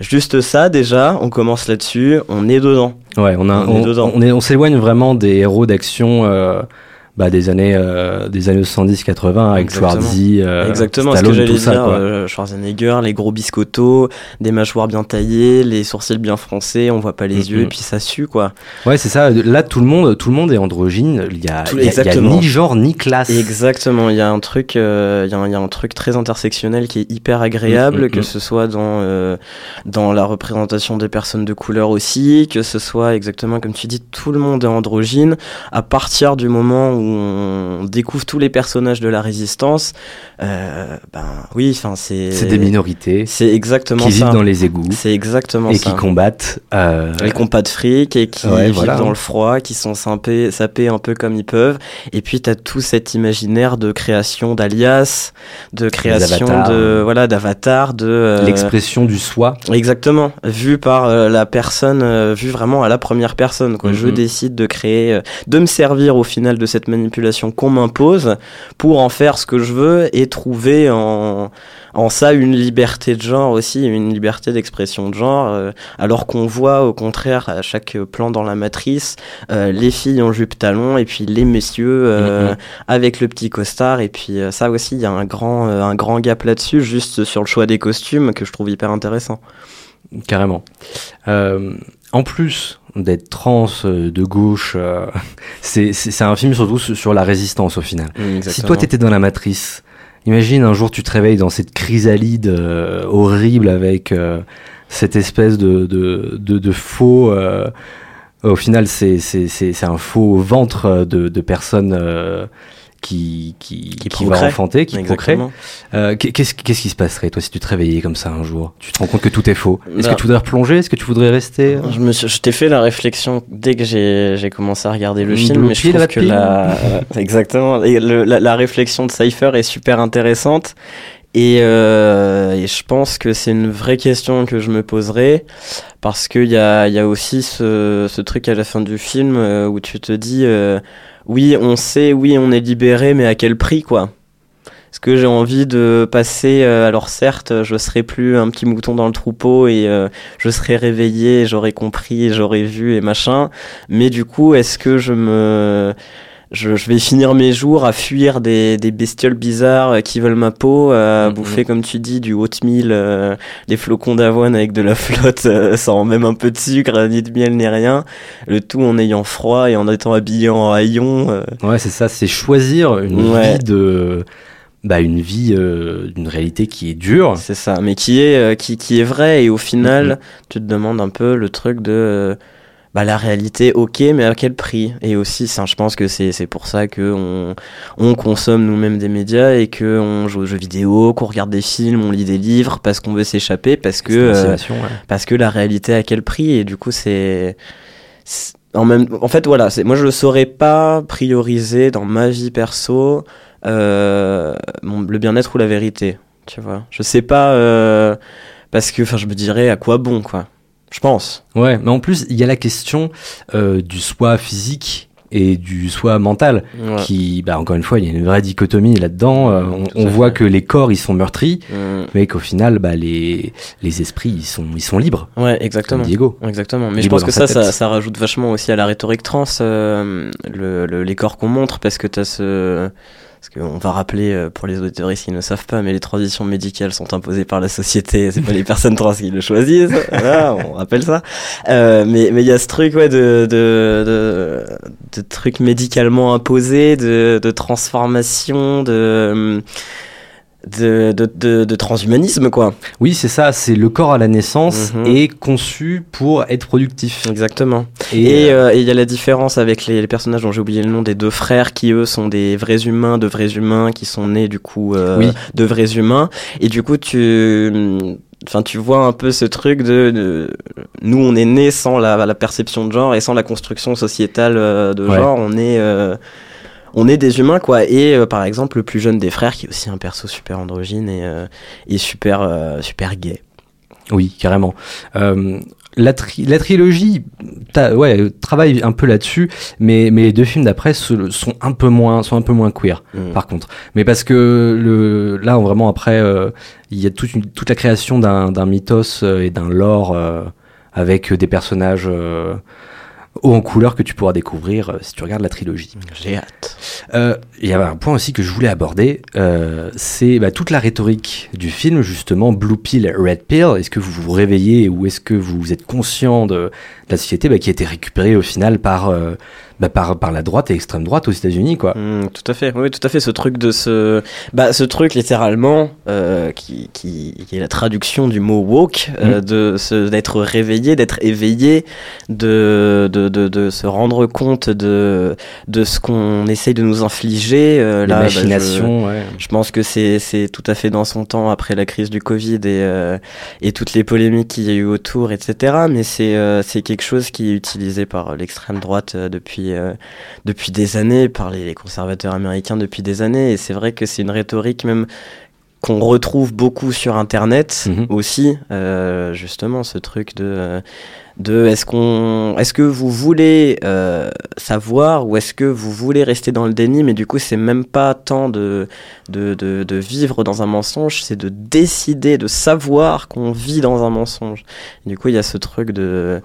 juste ça déjà, on commence là-dessus, on est dedans. Ouais, on, a, On est on, est- on s'éloigne vraiment des héros d'action euh, bah, des années euh, des années 70-80 avec Exactement. Schwarzy, euh, Exactement ce que Stallone, j'allais dire, euh, Schwarzenegger, les gros biscottos, des mâchoires bien taillées, les sourcils bien froncés, on voit pas les Mhm. yeux et puis ça sue quoi. Ouais, c'est ça. Là, tout le monde, tout le monde est androgyne. Il y a, Tout- il y a- y ni genre ni classe. Exactement, il y a un truc, euh, il y, a un- il y a un truc très intersectionnel qui est hyper agréable, Mm, mm, que mm. ce soit dans euh, dans la représentation des personnes de couleur aussi, que ce soit exactement comme tu dis, tout le monde est androgyne. À partir du moment où on découvre tous les personnages de la résistance, euh, ben oui, enfin c'est C'est des minorités c'est exactement qui ça. vivent dans les égouts C'est exactement et ça. qui combattent. euh, Ils qui ont pas de fric et qui Ouais, vivent voilà. dans le froid, qui sont sapés, sapés un peu comme ils peuvent. Et puis t'as tout cet imaginaire de création d'alias, de création de voilà d'avatars, de euh, l'expression du soi. Exactement, vu par euh, la personne, vu vraiment à la première personne. Quoi. Je Mhm. décide de créer, de me servir au final de cette manipulation qu'on m'impose pour en faire ce que je veux et trouver en, en ça une liberté de genre aussi, une liberté d'expression de genre. euh, alors qu'on voit au contraire à chaque plan dans la matrice euh, les filles en jupe talon et puis les messieurs euh, Mhm. avec le petit costard et puis ça aussi il y a un grand un grand gap là-dessus juste sur le choix des costumes que je trouve hyper intéressant. Carrément. En plus d'être trans euh, de gauche, euh, [LAUGHS] c'est un film surtout sur la résistance au final. Si toi t'étais dans la matrice, imagine un jour tu te réveilles dans cette chrysalide euh, horrible avec euh, cette espèce de, de, de, de faux. euh, au final, c'est c'est- c'est- c'est un faux ventre de, de personnes euh, qui, qui, Qui qui va enfanter, qui procrée. Euh, qu'est- qu'est-ce, qu'est-ce qui se passerait, toi, si tu te réveillais comme ça un jour? Tu te rends compte que tout est faux. Est-ce Bah. que tu voudrais replonger? Est-ce que tu voudrais rester? Je me suis- je t'ai fait la réflexion dès que j'ai j'ai commencé à regarder le film, mais je trouve que la euh, exactement. Le- la, la réflexion de Cypher est super intéressante. Et, euh, et je pense que c'est une vraie question que je me poserai parce qu'il y a, y a aussi ce, ce truc à la fin du film euh, où tu te dis oui on sait oui on est libéré mais à quel prix quoi? Est-ce que j'ai envie de passer euh, alors certes je serai plus un petit mouton dans le troupeau et euh, je serai réveillé j'aurais compris j'aurais vu et machin mais du coup est-ce que je me je, je vais finir mes jours à fuir des, des bestioles bizarres euh, qui veulent ma peau, à Mhm. bouffer, comme tu dis, du oatmeal, euh, des flocons d'avoine avec de la [LAUGHS] flotte, euh, sans même un peu de sucre, ni de miel, ni rien. Le tout en ayant froid et en étant habillé en rayon. euh. Ouais, c'est ça, c'est choisir une Ouais. vie de. Bah, une vie euh, réalité qui est dure. C'est ça, mais qui est, euh, qui, qui est vrai. Et au final, Mhm. tu te demandes un peu le truc de. Bah, la réalité, ok, mais à quel prix? Et aussi, ça, je pense que c'est pour ça que on, on consomme nous-mêmes des médias et que on joue aux jeux vidéo, qu'on regarde des films, on lit des livres parce qu'on veut s'échapper, parce que euh, ouais. parce que la réalité à quel prix? Et du coup, c'est en même, en fait, voilà, moi je ne saurais pas prioriser dans ma vie perso euh, mon- le bien-être ou la vérité. Tu vois, je sais pas euh, parce que, enfin, je me dirais à quoi bon, quoi? Je pense. Ouais, mais en plus, il y a la question euh, du soi physique et du soi mental, Ouais. qui, bah, encore une fois, il y a une vraie dichotomie là-dedans. Euh, on voit que les corps, ils sont meurtris, Mm. mais qu'au final, bah, les, les esprits, ils sont, ils sont libres. Ouais, exactement. Diego. Exactement. Mais je pense que ça, ça, rajoute vachement aussi à la rhétorique trans, euh, le, le- les corps qu'on montre, parce que t'as ce. Parce qu'on va rappeler euh, pour les auditeurs qui ne savent pas, mais les transitions médicales sont imposées par la société, c'est pas les personnes trans qui le choisissent. [LAUGHS] Voilà, on rappelle ça. Euh, mais mais il y a ce truc ouais de de de, de trucs médicalement imposés, de de transformation, de de, de, de, de transhumanisme quoi. Oui, c'est ça, c'est le corps à la naissance Mhm. est conçu pour être productif. Exactement. Et, euh, euh, il y a la différence avec les, les personnages dont j'ai oublié le nom des deux frères qui eux sont des vrais humains, de vrais humains qui sont nés du coup euh, Oui. de vrais humains. Et du coup tu, enfin tu vois un peu ce truc de, de- nous on est nés sans la, la perception de genre et sans la construction sociétale euh, de Ouais. genre. On est euh, on est des humains quoi et euh, par exemple le plus jeune des frères qui est aussi un perso super androgyne et, euh, et super euh, super gay Oui, carrément. Euh, la, tri- la trilogie ouais, travaille un peu là-dessus, mais, mais les deux films d'après sont un peu moins, sont un peu moins queer, Mm. par contre. Mais parce que le, là, on- vraiment, après, euh, il y a toute, une- toute la création d'un d'un mythos et d'un lore euh, avec des personnages euh, haut en couleur que tu pourras découvrir euh, si tu regardes la trilogie. j'ai hâte Euh, Il y avait un point aussi que je voulais aborder, euh, c'est bah, toute la rhétorique du film, justement, Blue Pill, Red Pill. Est-ce que vous vous réveillez ou est-ce que vous êtes conscient de, de la société bah, qui a été récupérée au final par, euh, bah, par, par la droite et l'extrême droite aux États-Unis, quoi Mm, tout à fait, oui, tout à fait. Ce truc de ce, bah, ce truc littéralement euh, qui, qui, qui est la traduction du mot woke, euh, de se d'être réveillé, d'être éveillé, de, de, de, de se rendre compte de, de ce qu'on essaye de nous infliger. là, bah, machinations, ouais. je, pense que c'est tout à fait dans son temps après la crise du Covid et et toutes les polémiques qu'il y a eu autour, etc. Mais c'est c'est quelque chose qui est utilisé par l'extrême droite euh, depuis euh, depuis des années, par les, conservateurs américains depuis des années. Et c'est vrai que c'est une rhétorique même qu'on retrouve beaucoup sur Internet Mhm. aussi, euh, justement, ce truc de, de est-ce qu'on, est-ce que vous voulez euh, savoir ou est-ce que vous voulez rester dans le déni, mais du coup, c'est même pas tant de, de, de, de vivre dans un mensonge, c'est de décider, de savoir qu'on vit dans un mensonge. du coup, il y a ce truc de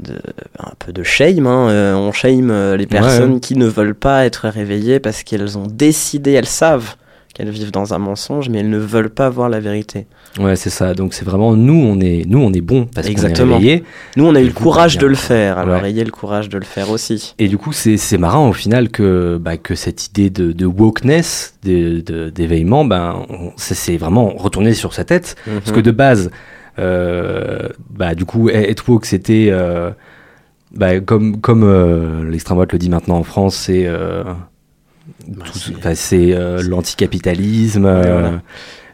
de, un peu de shame, hein. euh, on shame euh, les personnes Ouais. qui ne veulent pas être réveillées parce qu'elles ont décidé, elles savent qu'elles vivent dans un mensonge, mais elles ne veulent pas voir la vérité. Ouais, c'est ça. Donc c'est vraiment nous, on est, nous, on est bon parce qu'on est Exactement. réveillés. Nous, on a eu le coup, courage de le faire, alors Ouais. ayez le courage de le faire aussi. Et du coup, c'est c'est marrant au final que, bah, que cette idée de, de wokeness, de- de- d'éveillement, ben, s'est vraiment retourné sur sa tête. Parce que de base, bah, du coup, être woke, c'était, euh, bah, comme, comme euh, l'extrême droite le dit maintenant en France, c'est euh, euh, l'anticapitalisme, euh, voilà.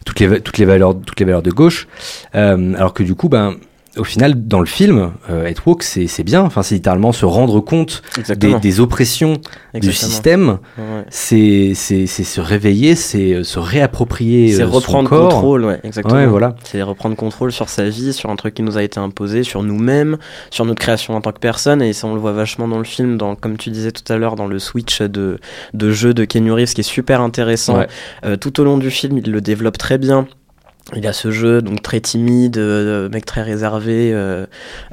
toutes les va- toutes les valeurs toutes les valeurs de gauche. Euh, alors que du coup, ben au final, dans le film, euh, At Walk, c'est c'est bien. Enfin, c'est littéralement se rendre compte des, des oppressions du Exactement. système. Ouais. C'est c'est c'est se réveiller, c'est euh, se réapproprier. C'est euh, son reprendre corps. contrôle, ouais, exactement. Ouais, voilà. C'est reprendre contrôle sur sa vie, sur un truc qui nous a été imposé, sur nous-mêmes, sur notre création en tant que personne. Et ça, on le voit vachement dans le film, dans, comme tu disais tout à l'heure, dans le switch de, de jeu de Keanu Reeves, qui est super intéressant. Ouais. Euh, tout au long du film, il le développe très bien. Il a ce jeu donc très timide, euh, mec très réservé euh,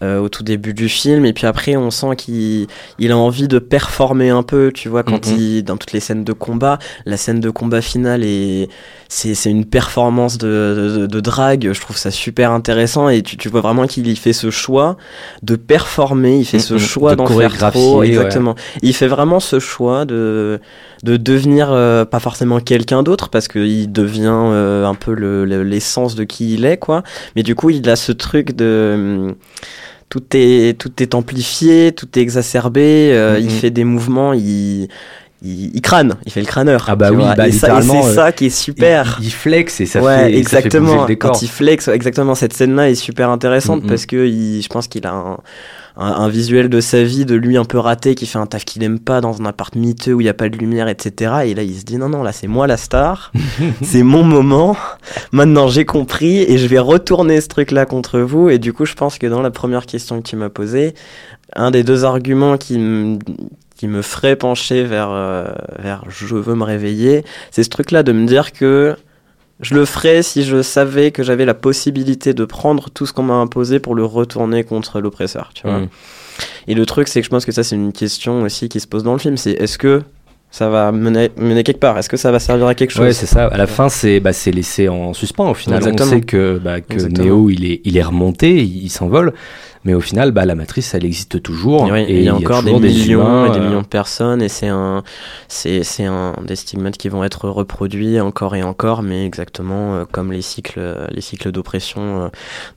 euh, au tout début du film, et puis après on sent qu'il il a envie de performer un peu, tu vois, quand Mhm. il dans toutes les scènes de combat, la scène de combat finale est c'est c'est une performance de, de, de drague, je trouve ça super intéressant et tu, tu vois vraiment qu'il fait ce choix de performer, il fait ce Mhm. choix De d'en faire trop, ouais. exactement. Il fait vraiment ce choix de de devenir euh, pas forcément quelqu'un d'autre parce qu'il devient euh, un peu le- le- l'essence de qui il est quoi mais du coup il a ce truc de tout est tout est amplifié tout est exacerbé euh, il fait des mouvements il il, il crâne, il fait le crâneur. Ah bah oui, bah et, ça- et c'est euh, ça qui est super. Il, il flex et ça ouais, fait, ça fait exactement. le décor. Quand il flex, exactement, cette scène-là est super intéressante Mhm. parce que il, je pense qu'il a un, un, un visuel de sa vie, de lui un peu raté, qui fait un taf qu'il aime pas dans un appart miteux où il n'y a pas de lumière, etc. Et là, il se dit non, non, là, c'est moi la star, [LAUGHS] c'est mon moment. Maintenant, j'ai compris et je vais retourner ce truc-là contre vous. Et du coup, je pense que dans la première question que tu m'as posée, un des deux arguments qui me qui me ferait pencher vers, euh, vers je veux me réveiller, c'est ce truc-là de me dire que je le ferais si je savais que j'avais la possibilité de prendre tout ce qu'on m'a imposé pour le retourner contre l'oppresseur, tu vois. Mm. Et le truc, c'est que je pense que ça, c'est une question aussi qui se pose dans le film, c'est est-ce que ça va mener, mener quelque part Est-ce que ça va servir à quelque chose Ouais, c'est ça. À la fin, c'est bah, c'est laissé en suspens. Au final, Exactement. on sait que, bah, que. Neo, il est, il est remonté, il, il s'envole. Mais au final, bah, la matrice, elle existe toujours. Et oui, et il y a encore des millions humains, et des euh, millions de personnes et c'est un c'est c'est un des stigmates qui vont être reproduits encore et encore mais exactement euh, comme les cycles les cycles d'oppression euh,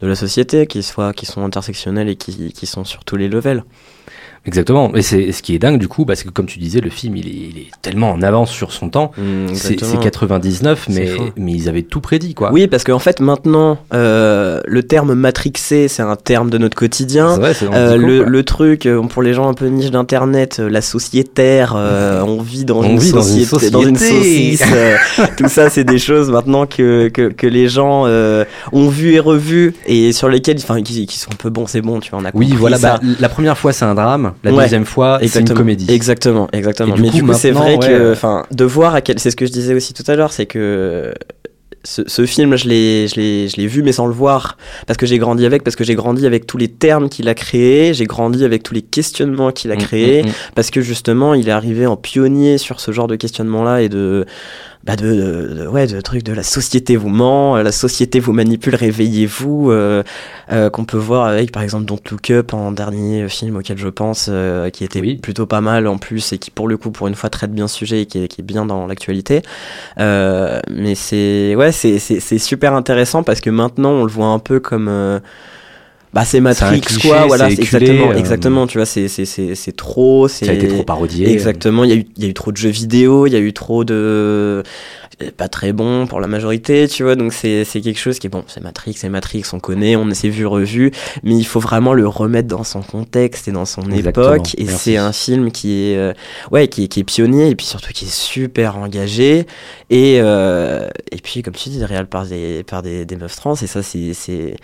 de la société qui soient qui sont intersectionnels et qui qui sont sur tous les levels. Exactement. Et c'est ce qui est dingue du coup, parce que comme tu disais, le film, il est, il est tellement en avance sur son temps. Mm, c'est exactement. c'est 99, C'est mais, ils avaient tout prédit, quoi. Oui, parce qu'en fait maintenant euh, le terme matrixé c'est un terme de notre quotidien. Vrai, Euh, le le, truc euh, pour les gens un peu niche d'internet, euh, la sociétaire, euh, on vit dans, On une, vit dans une société, dans une société. saucisse. [LAUGHS] tout ça, c'est des choses maintenant que, que, que les gens ont vu et revu et sur lesquelles, enfin, qui, qui sont un peu bons, c'est bon, tu vois, on a Oui, compris voilà. ça. Bah, la première fois, c'est un drame. La Ouais, deuxième fois, c'est une Exactement. comédie. Exactement, exactement. Du Mais coup, du coup, c'est vrai ouais, que, euh, enfin, de voir à quel, c'est ce que je disais aussi tout à l'heure, c'est que ce, ce film, je l'ai, je vu, mais sans le voir, parce que j'ai grandi avec, parce que j'ai grandi avec tous les termes qu'il a créés, j'ai grandi avec tous les questionnements qu'il a Mm, créés, mm, mm. parce que justement, il est arrivé en pionnier sur ce genre de questionnement-là et de, bah de, de, de- ouais, de trucs de la société vous ment, euh, la société vous manipule, réveillez-vous, euh, euh, qu'on peut voir avec par exemple Don't Look Up en dernier film auquel je pense, euh, qui était Oui. plutôt pas mal en plus et qui pour le coup pour une fois traite bien ce sujet et qui est, qui est bien dans l'actualité. Euh, mais c'est ouais, c'est c'est c'est super intéressant parce que maintenant on le voit un peu comme euh, bah c'est Matrix cliché, quoi, voilà, éculé, exactement, euh, exactement, tu vois, c'est c'est c'est c'est trop, c'est Ça a été trop parodié. Exactement, il y, a eu, il y a eu trop de jeux vidéo, il y a eu trop de... euh, Pas très bon pour la majorité, tu vois, donc c'est c'est quelque chose qui est bon, c'est Matrix, c'est Matrix, on connaît, on s'est vu, revu, mais il faut vraiment le remettre dans son contexte et dans son Exactement, époque, et c'est un film qui est, euh, ouais, qui est, qui est pionnier, et puis surtout qui est super engagé, et, euh, et puis comme tu dis, réel par des, par des, des meufs trans, et ça c'est... c'est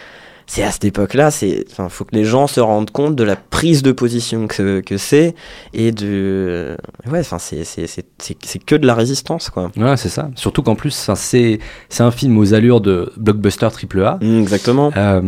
c'est à cette époque-là, c'est, enfin, faut que les gens se rendent compte de la prise de position que, que c'est et de, ouais, enfin, c'est, c'est, c'est, c'est, c'est que de la résistance, quoi. Ouais, c'est ça. Surtout qu'en plus, c'est c'est un film aux allures de blockbuster triple A. Mm, exactement. Euh,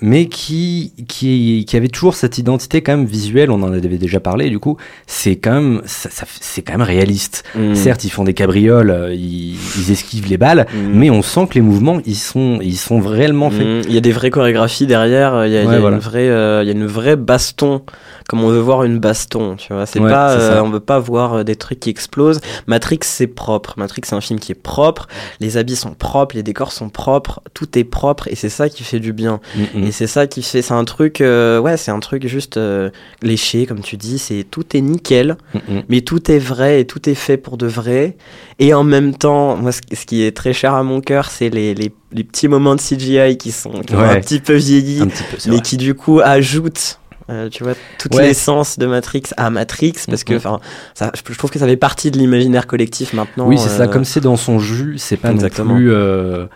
mais qui, qui, qui avait toujours cette identité quand même visuelle, on en avait déjà parlé, du coup, c'est quand même, ça, ça- c'est quand même réaliste. Mm. Certes, ils font des cabrioles, euh, ils, ils esquivent les balles, Mm. mais on sent que les mouvements, ils sont, ils sont réellement faits. Il y a des vraies chorégraphies derrière, il y a, il y a voilà. une vraie, euh, il y a une vraie baston comme on veut voir une baston, tu vois. C'est Ouais, pas, euh, on veut pas voir euh, des trucs qui explosent. Matrix, c'est propre. Matrix, c'est un film qui est propre. Les habits sont propres, les décors sont propres, tout est propre, et c'est ça qui fait du bien. Mm. Et c'est ça qui fait, c'est un truc, euh, ouais, c'est un truc juste euh, léché, comme tu dis. C'est tout est nickel, Mm, mais tout est vrai et tout est fait pour de vrai. Et en même temps, moi, ce, qui est très cher à mon cœur, c'est les, les, les petits moments de CGI qui sont qui ont Ouais. un petit peu vieilli, Un petit peu, c'est mais vrai. qui du coup ajoutent. Euh, tu vois toute Ouais. l'essence de Matrix à Matrix parce que Mhm. enfin je je trouve que ça fait partie de l'imaginaire collectif maintenant Oui, c'est ça. euh, Comme c'est dans son jus, c'est pas Exactement. non plus. euh,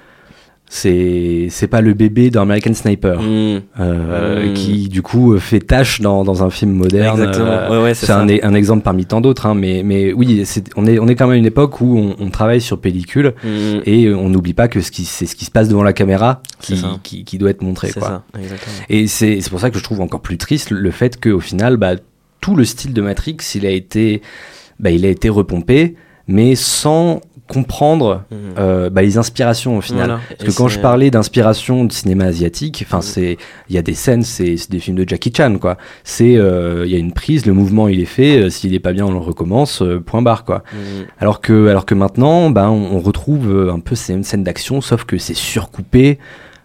c'est c'est pas le bébé d'American Sniper hmm, euh, Mm. qui du coup fait tâche dans, dans un film moderne. Exactement. Euh, Ouais, ouais, c'est un, e- un exemple parmi tant d'autres, hein, mais mais oui, c'est on est on est quand même à une époque où on, on travaille sur pellicule hmm, et euh, on n'oublie pas que ce qui c'est ce qui se passe devant la caméra qui, qui, qui doit être montré quoi. ça exactement Et c'est c'est pour ça que je trouve encore plus triste le fait qu'au final, bah, tout le style de Matrix, il a été, bah, il a été repompé, mais sans comprendre Mhm. euh, bah, les inspirations au final. Voilà. Parce que Et quand je parlais d'inspiration de cinéma asiatique, enfin Mhm. c'est, il y a des scènes, c'est des films de Jackie Chan quoi. C'est, euh, il y a une prise, le mouvement il est fait, euh, s'il est pas bien on le recommence, euh, point barre quoi. hmm, Alors que, alors que maintenant, ben, on, on retrouve un peu ces mêmes scènes d'action, sauf que c'est surcoupé,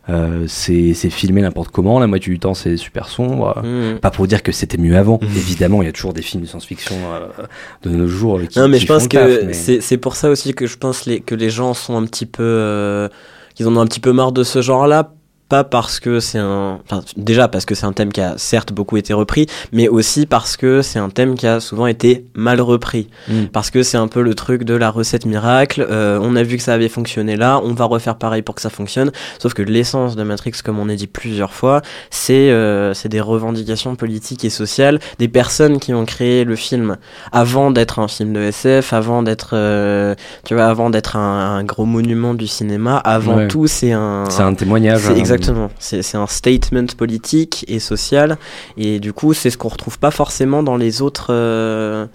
euh, c'est c'est filmé n'importe comment, la moitié du temps c'est super sombre. hmm. Pas pour dire que c'était mieux avant. Mhm. Évidemment, il y a toujours des films de science-fiction euh, de nos jours qui, non mais qui je pense que mais- c'est c'est pour ça aussi que je pense les, que les gens sont un petit peu euh, qu'ils en ont un petit peu marre de ce genre là pas parce que c'est un enfin déjà parce que c'est un thème qui a certes beaucoup été repris mais aussi parce que c'est un thème qui a souvent été mal repris Mm. parce que c'est un peu le truc de la recette miracle euh, on a vu que ça avait fonctionné là on va refaire pareil pour que ça fonctionne sauf que l'essence de Matrix comme on a dit plusieurs fois c'est euh, c'est des revendications politiques et sociales des personnes qui ont créé le film avant d'être un film de SF avant d'être euh, tu vois avant d'être un, un gros monument du cinéma avant Ouais. tout c'est un c'est un témoignage. Exactement. C'est un statement politique et social. Et du coup, c'est ce qu'on retrouve pas forcément dans les autres. euh,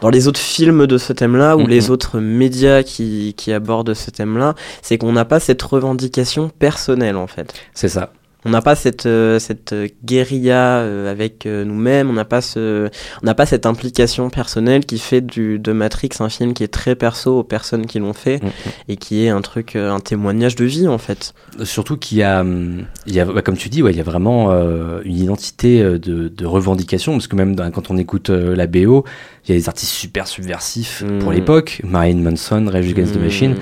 dans les autres films de ce thème-là ou les autres médias qui, qui abordent ce thème-là, c'est qu'on n'a pas cette revendication personnelle en fait. C'est ça. On n'a pas cette, euh, cette guérilla euh, avec euh, nous-mêmes, on n'a pas, ce, on n'a pas cette implication personnelle qui fait du, de Matrix un film qui est très perso aux personnes qui l'ont fait Mhm. et qui est un truc, un témoignage de vie en fait. Surtout qu'il y a, hum, il y a bah, comme tu dis, ouais, il y a vraiment euh, une identité de, de revendication, parce que même dans- quand on écoute euh, la BO, il y a des artistes super subversifs Mm. pour l'époque, Marilyn Manson, Rage Against the Mm. Machine.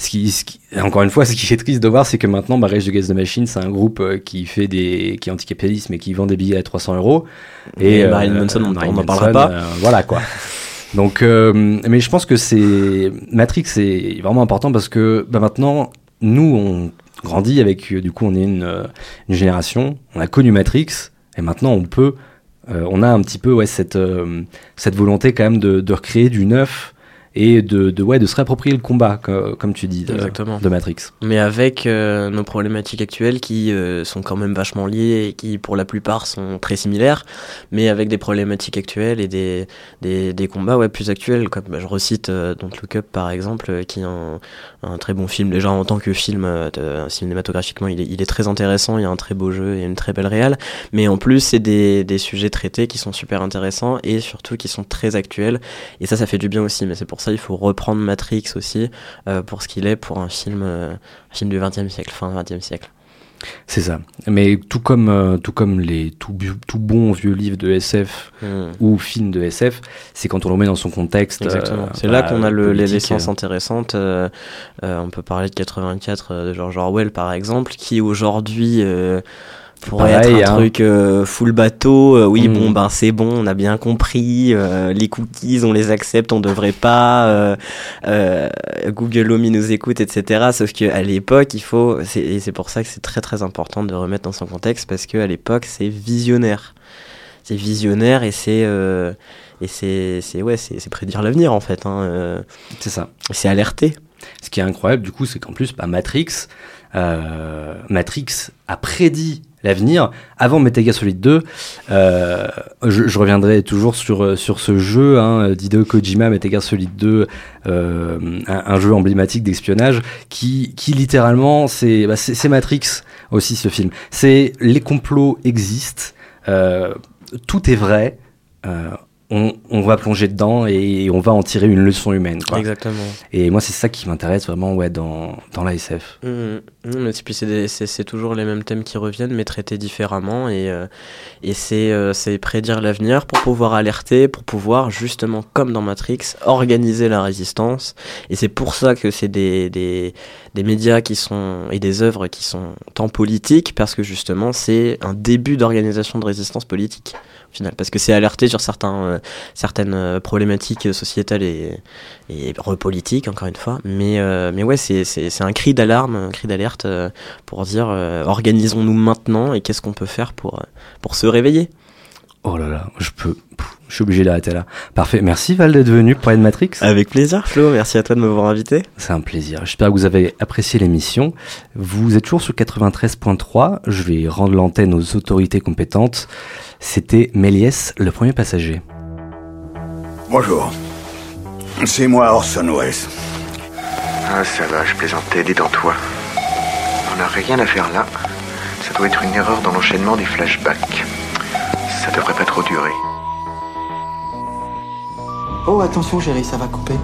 Ce qui, ce qui- encore une fois, ce qui est triste de voir, c'est que maintenant, bah, Rage Against the Machine, c'est un groupe euh, qui fait des, qui est anticapitaliste, mais qui vend des billets à 300 euros. Et euh, Marilyn Manson, on- on n'en parlera pas. euh, voilà quoi. [LAUGHS] Donc, euh, mais je pense que c'est Matrix, c'est vraiment important parce que bah, maintenant, nous, on grandit avec, euh, du coup, on est une, euh, une génération, on a connu Matrix, et maintenant, on peut, euh, on a un petit peu ouais cette euh, cette volonté quand même de, de recréer du neuf et de, de ouais de se réapproprier le combat, co- comme tu dis, de, Matrix. Mais avec euh, nos problématiques actuelles qui euh, sont quand même vachement liées et qui pour la plupart sont très similaires, mais avec des problématiques actuelles et des, des, des combats ouais, plus actuels. Comme bah, je recite euh, Don't Look Up par exemple, euh, qui est un, un très bon film déjà en tant que film cinématographiquement. Il est, il est très intéressant, il y a un très beau jeu et une très belle réale, mais en plus c'est des, des sujets traités qui sont super intéressants et surtout qui sont très actuels. Et ça, ça fait du bien aussi, mais c'est pour ça il faut reprendre Matrix aussi euh, pour ce qu'il est pour un film, euh, un film du 20e siècle, fin 20e siècle. C'est ça. Mais tout comme euh, tout comme les tout, bons vieux livres de SF Hmm. ou films de SF, c'est quand on le met dans son contexte. Exactement. euh, c'est là bah, qu'on a le, les politique, l'essence euh. intéressante. Euh, euh, on peut parler de 84 euh, de George Orwell par exemple, qui aujourd'hui pourrait Pareil, être un hein. truc euh, full bateau. Euh, oui, Mm. bon, ben c'est bon, on a bien compris. euh, les cookies, on les accepte, on devrait pas. euh, euh, Google Home, il nous écoute, etc. Sauf que à l'époque, il faut. c'est- Et c'est pour ça que c'est très très important de remettre dans son contexte parce que à l'époque, c'est visionnaire. C'est visionnaire et c'est. euh, et c'est c'est- ouais c'est c'est prédire l'avenir en fait hein, euh, C'est ça. c'est alerter Ce qui est incroyable, du coup, c'est qu'en plus, bah, Matrix, euh, Matrix a prédit l'avenir avant Metal Gear Solid 2. Euh, je, je reviendrai toujours sur, euh, sur ce jeu hein, d'Hideo Kojima, Metal Solid 2, euh, un, jeu emblématique d'espionnage qui, qui littéralement, c'est bah, Matrix aussi ce film. C'est les complots existent. Euh, tout est vrai. On, on, va plonger dedans et on va en tirer une leçon humaine. Quoi. Exactement. Et moi, c'est ça qui m'intéresse vraiment ouais, dans, dans la SF. Mmh, mmh, puis c'est toujours les mêmes thèmes qui reviennent, mais traités différemment. Et, euh, et c'est euh, prédire l'avenir pour pouvoir alerter, pour pouvoir, justement, comme dans Matrix, organiser la résistance. Et c'est pour ça que c'est des, des, des médias qui sont, et des œuvres qui sont tant politiques, parce que justement, c'est un début d'organisation de résistance politique final, parce que c'est alerté sur certains, euh, certaines euh, problématiques sociétales et, et politiques, encore une fois. Mais, euh, mais ouais, c'est un cri d'alarme, un cri d'alerte pour dire organisons-nous maintenant et qu'est-ce qu'on peut faire pour, pour se réveiller. Oh là là, je peux. Je suis obligé d'arrêter là. Parfait. Merci Val d'être venu pour de Matrix. Avec plaisir Flo, merci à toi de m'avoir invité. C'est un plaisir. J'espère que vous avez apprécié l'émission. Vous êtes toujours sur 93.3. Je vais rendre l'antenne aux autorités compétentes. C'était Méliès, le premier passager. Bonjour. C'est moi Orson Welles. Ah ça va, je plaisantais, détends-toi. On n'a rien à faire là. Ça doit être une erreur dans l'enchaînement des flashbacks. Ça devrait pas trop durer. Oh attention chérie, ça va couper.